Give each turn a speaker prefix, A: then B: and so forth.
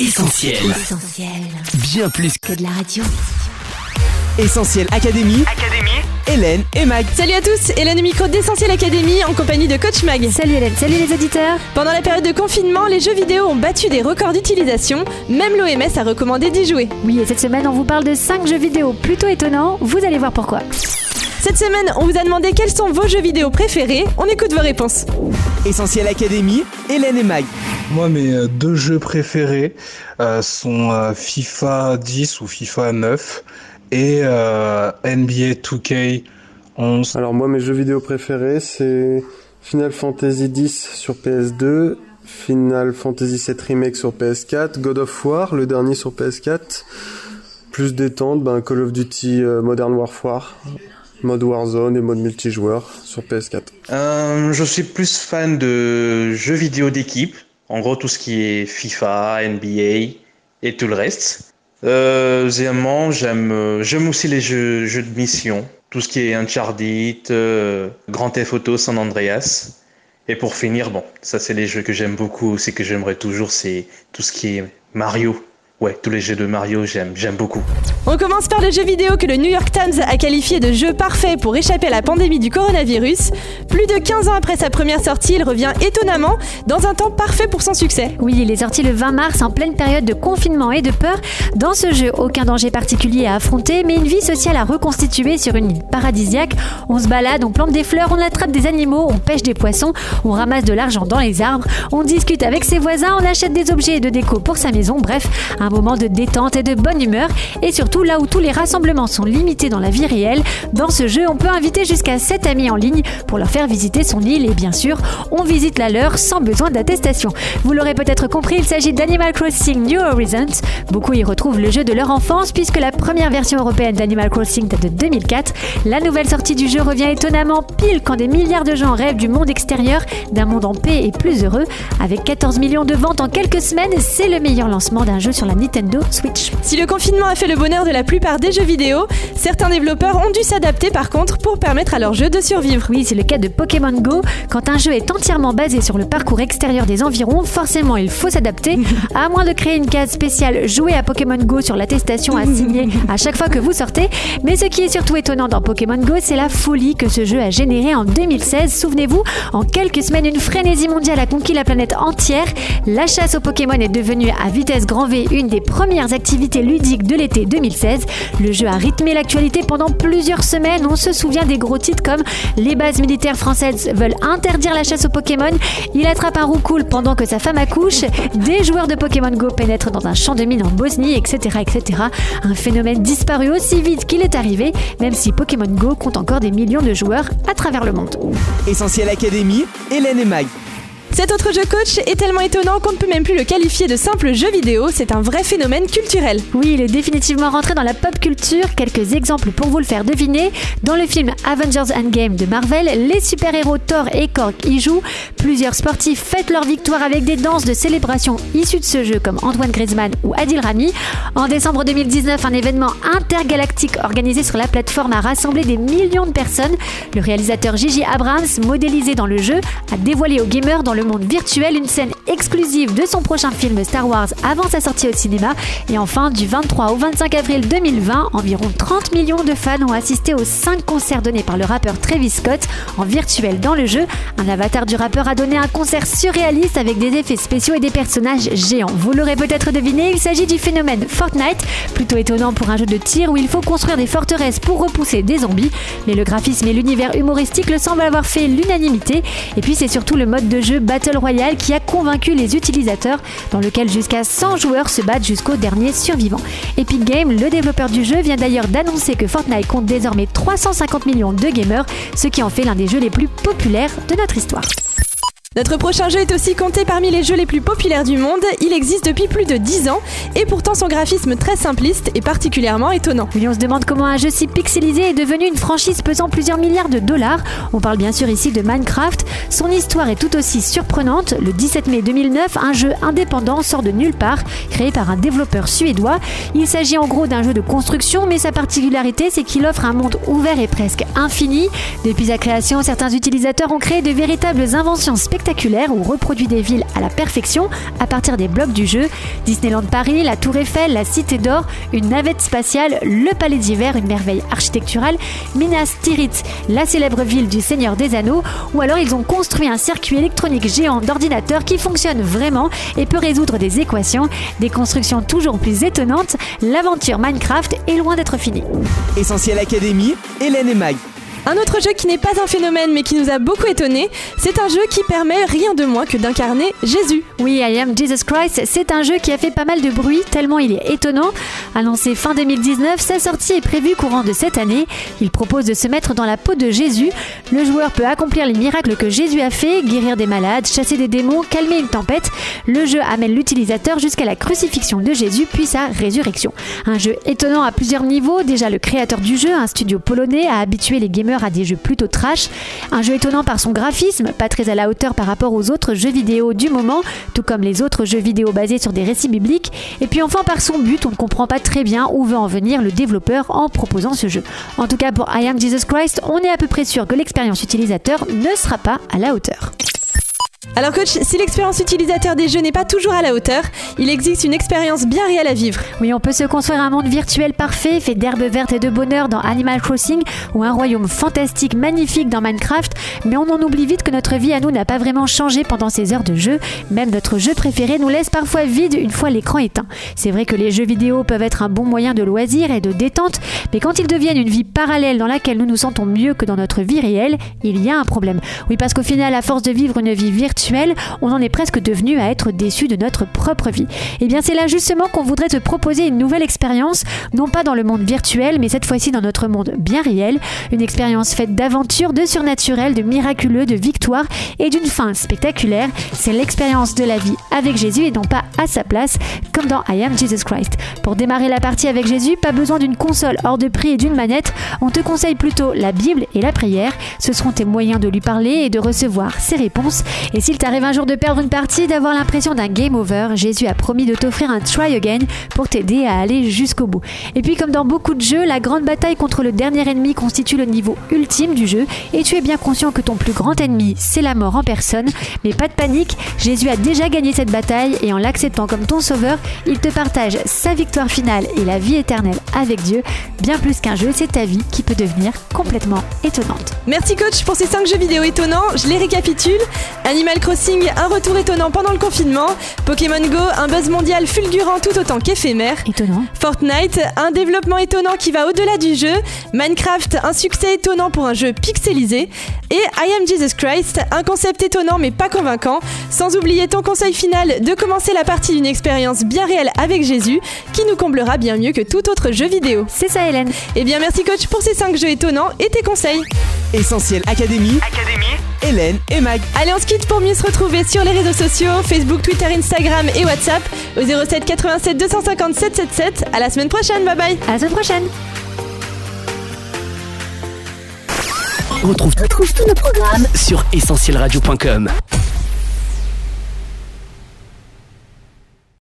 A: Essentiel.
B: Essentiel.
A: Bien plus
B: Que de la radio.
A: Essentiel Académie.
C: Académie.
A: Hélène et Mag.
D: Salut à tous, Hélène au micro d'Essentiel Academy en compagnie de Coach Mag.
B: Salut Hélène, salut les auditeurs.
D: Pendant la période de confinement, les jeux vidéo ont battu des records d'utilisation. Même l'OMS a recommandé d'y jouer.
B: Oui, et cette semaine, on vous parle de 5 jeux vidéo plutôt étonnants. Vous allez voir pourquoi.
D: Cette semaine, on vous a demandé quels sont vos jeux vidéo préférés. On écoute vos réponses.
A: Essentiel Académie. Hélène et Mag.
E: Moi, mes euh, deux jeux préférés euh, sont euh, FIFA 10 ou FIFA 9 et euh, NBA 2K 11.
F: Alors moi mes jeux vidéo préférés c'est Final Fantasy X sur PS2, Final Fantasy VII Remake sur PS4, God of War le dernier sur PS4, plus détente ben Call of Duty euh, Modern Warfare, mode Warzone et mode multijoueur sur PS4.
G: Euh, je suis plus fan de jeux vidéo d'équipe, en gros tout ce qui est FIFA, NBA et tout le reste. Euh, deuxièmement, j'aime euh, j'aime aussi les jeux, jeux de mission, tout ce qui est Uncharted, euh, Grand Theft Auto, San Andreas. Et pour finir, bon, ça c'est les jeux que j'aime beaucoup, aussi que j'aimerais toujours, c'est tout ce qui est Mario. Ouais, tous les jeux de Mario, j'aime j'aime beaucoup.
D: On commence par le jeu vidéo que le New York Times a qualifié de jeu parfait pour échapper à la pandémie du coronavirus. Plus de 15 ans après sa première sortie, il revient étonnamment dans un temps parfait pour son succès.
B: Oui, il est sorti le 20 mars en pleine période de confinement et de peur. Dans ce jeu, aucun danger particulier à affronter, mais une vie sociale à reconstituer sur une île paradisiaque. On se balade, on plante des fleurs, on attrape des animaux, on pêche des poissons, on ramasse de l'argent dans les arbres, on discute avec ses voisins, on achète des objets de déco pour sa maison. Bref, un moment de détente et de bonne humeur. Et surtout, là où tous les rassemblements sont limités dans la vie réelle, dans ce jeu, on peut inviter jusqu'à 7 amis en ligne pour leur faire visiter son île. Et bien sûr, on visite la leur sans besoin d'attestation. Vous l'aurez peut-être compris, il s'agit d'Animal Crossing New Horizons. Beaucoup y retrouvent le jeu de leur enfance puisque la première version européenne d'Animal Crossing date de 2004. La nouvelle sortie du jeu revient étonnamment pile quand des milliards de gens rêvent du monde extérieur, d'un monde en paix et plus heureux. Avec 14 millions de ventes en quelques semaines, c'est le meilleur lancement d'un jeu sur la Nintendo Switch.
D: Si le confinement a fait le bonheur de la plupart des jeux vidéo, certains développeurs ont dû s'adapter par contre pour permettre à leur jeu de survivre.
B: Oui, c'est le cas de Pokémon Go. Quand un jeu est entièrement basé sur le parcours extérieur des environs, forcément il faut s'adapter. À moins de créer une case spéciale jouer à Pokémon Go sur l'attestation à signer à chaque fois que vous sortez. Mais ce qui est surtout étonnant dans Pokémon Go, c'est la folie que ce jeu a généré en 2016. Souvenez-vous, en quelques semaines, une frénésie mondiale a conquis la planète entière. La chasse aux Pokémon est devenue à vitesse grand V une des premières activités ludiques de l'été 2016. Le jeu a rythmé l'actualité pendant plusieurs semaines. On se souvient des gros titres comme Les bases militaires françaises veulent interdire la chasse aux Pokémon, Il attrape un roucoule pendant que sa femme accouche, des joueurs de Pokémon Go pénètrent dans un champ de mine en Bosnie, etc. etc. Un phénomène disparu aussi vite qu'il est arrivé, même si Pokémon Go compte encore des millions de joueurs à travers le monde.
A: Essentiel Académie. Hélène et Mag.
D: Cet autre jeu coach est tellement étonnant qu'on ne peut même plus le qualifier de simple jeu vidéo, c'est un vrai phénomène culturel.
B: Oui, il est définitivement rentré dans la pop culture. Quelques exemples pour vous le faire deviner. Dans le film Avengers Endgame de Marvel, les super-héros Thor et Korg y jouent. Plusieurs sportifs fêtent leur victoire avec des danses de célébration issues de ce jeu comme Antoine Griezmann ou Adil Rami. En décembre 2019, un événement intergalactique organisé sur la plateforme a rassemblé des millions de personnes. Le réalisateur Gigi Abrams, modélisé dans le jeu, a dévoilé aux gamers dans le monde virtuel une scène exclusive de son prochain film Star Wars avant sa sortie au cinéma. Et enfin, du 23 au 25 avril 2020, environ 30 millions de fans ont assisté aux 5 concerts donnés par le rappeur Travis Scott en virtuel dans le jeu. Un avatar du rappeur a donné un concert surréaliste avec des effets spéciaux et des personnages géants. Vous l'aurez peut-être deviné, il s'agit du phénomène Fortnite, plutôt étonnant pour un jeu de tir où il faut construire des forteresses pour repousser des zombies. Mais le graphisme et l'univers humoristique le semblent avoir fait l'unanimité. Et puis c'est surtout le mode de jeu Battle Royale qui a convaincu les utilisateurs, dans lequel jusqu'à 100 joueurs se battent jusqu'au dernier survivant. Epic Games, le développeur du jeu, vient d'ailleurs d'annoncer que Fortnite compte désormais 350 millions de gamers, ce qui en fait l'un des jeux les plus populaires de notre histoire.
D: Notre prochain jeu est aussi compté parmi les jeux les plus populaires du monde. Il existe depuis plus de 10 ans et pourtant son graphisme très simpliste est particulièrement étonnant.
B: On se demande comment un jeu si pixelisé est devenu une franchise pesant plusieurs milliards de dollars. On parle bien sûr ici de Minecraft. Son histoire est tout aussi surprenante. Le 17 mai 2009, un jeu indépendant sort de nulle part, créé par un développeur suédois. Il s'agit en gros d'un jeu de construction, mais sa particularité, c'est qu'il offre un monde ouvert et presque infini. Depuis sa création, certains utilisateurs ont créé de véritables inventions spectaculaires spectaculaire où reproduit des villes à la perfection à partir des blocs du jeu. Disneyland Paris, la Tour Eiffel, la Cité d'Or, une navette spatiale, le Palais d'Hiver, une merveille architecturale, Minas Tirith, la célèbre ville du Seigneur des Anneaux, ou alors ils ont construit un circuit électronique géant d'ordinateurs qui fonctionne vraiment et peut résoudre des équations, des constructions toujours plus étonnantes. L'aventure Minecraft est loin d'être finie.
A: Essentiel Académie, Hélène et Mag.
D: Un autre jeu qui n'est pas un phénomène mais qui nous a beaucoup étonné, c'est un jeu qui permet rien de moins que d'incarner Jésus.
B: Oui, I Am Jesus Christ, c'est un jeu qui a fait pas mal de bruit tellement il est étonnant. Annoncé fin 2019, sa sortie est prévue courant de cette année. Il propose de se mettre dans la peau de Jésus. Le joueur peut accomplir les miracles que Jésus a fait, guérir des malades, chasser des démons, calmer une tempête. Le jeu amène l'utilisateur jusqu'à la crucifixion de Jésus puis sa résurrection. Un jeu étonnant à plusieurs niveaux. Déjà le créateur du jeu, un studio polonais, a habitué les gamers à des jeux plutôt trash. Un jeu étonnant par son graphisme, pas très à la hauteur par rapport aux autres jeux vidéo du moment, tout comme les autres jeux vidéo basés sur des récits bibliques. Et puis enfin par son but, on ne comprend pas très bien où veut en venir le développeur en proposant ce jeu. En tout cas pour I Am Jesus Christ, on est à peu près sûr que l'expérience utilisateur ne sera pas à la hauteur.
D: Alors coach, si l'expérience utilisateur des jeux n'est pas toujours à la hauteur, il existe une expérience bien réelle à vivre.
B: Oui, on peut se construire un monde virtuel parfait, fait d'herbes vertes et de bonheur dans Animal Crossing, ou un royaume fantastique magnifique dans Minecraft, mais on en oublie vite que notre vie à nous n'a pas vraiment changé pendant ces heures de jeu. Même notre jeu préféré nous laisse parfois vide une fois l'écran éteint. C'est vrai que les jeux vidéo peuvent être un bon moyen de loisir et de détente, mais quand ils deviennent une vie parallèle dans laquelle nous nous sentons mieux que dans notre vie réelle, il y a un problème. Oui, parce qu'au final, à force de vivre une vie virtuelle, on en est presque devenu à être déçu de notre propre vie. Et bien c'est là justement qu'on voudrait te proposer une nouvelle expérience, non pas dans le monde virtuel, mais cette fois-ci dans notre monde bien réel, une expérience faite d'aventures, de surnaturel, de miraculeux, de victoire et d'une fin spectaculaire. C'est l'expérience de la vie avec Jésus et non pas à sa place, comme dans I Am Jesus Christ. Pour démarrer la partie avec Jésus, pas besoin d'une console hors de prix et d'une manette, on te conseille plutôt la Bible et la prière. Ce seront tes moyens de lui parler et de recevoir ses réponses. S'il t'arrive un jour de perdre une partie, d'avoir l'impression d'un game over, Jésus a promis de t'offrir un try again pour t'aider à aller jusqu'au bout. Et puis comme dans beaucoup de jeux, la grande bataille contre le dernier ennemi constitue le niveau ultime du jeu et tu es bien conscient que ton plus grand ennemi, c'est la mort en personne. Mais pas de panique, Jésus a déjà gagné cette bataille et en l'acceptant comme ton sauveur, il te partage sa victoire finale et la vie éternelle avec Dieu. Bien plus qu'un jeu, c'est ta vie qui peut devenir complètement étonnante.
D: Merci coach pour ces 5 jeux vidéo étonnants, je les récapitule. Animal Crossing, un retour étonnant pendant le confinement. Pokémon Go, un buzz mondial fulgurant tout autant qu'éphémère.
B: Étonnant.
D: Fortnite, un développement étonnant qui va au-delà du jeu. Minecraft, un succès étonnant pour un jeu pixelisé. Et I Am Jesus Christ, un concept étonnant mais pas convaincant. Sans oublier ton conseil final de commencer la partie d'une expérience bien réelle avec Jésus, qui nous comblera bien mieux que tout autre jeu vidéo.
B: C'est ça Hélène.
D: Eh bien merci coach pour ces 5 jeux étonnants et tes conseils.
A: Essentiel Académie, Hélène et Mag.
D: Allez, on se quitte pour mieux se retrouver sur les réseaux sociaux, Facebook, Twitter, Instagram et WhatsApp au 07 87 250 777. À la semaine prochaine, bye bye.
B: À la semaine prochaine.
A: On retrouve, tous nos programmes sur essentielradio.com.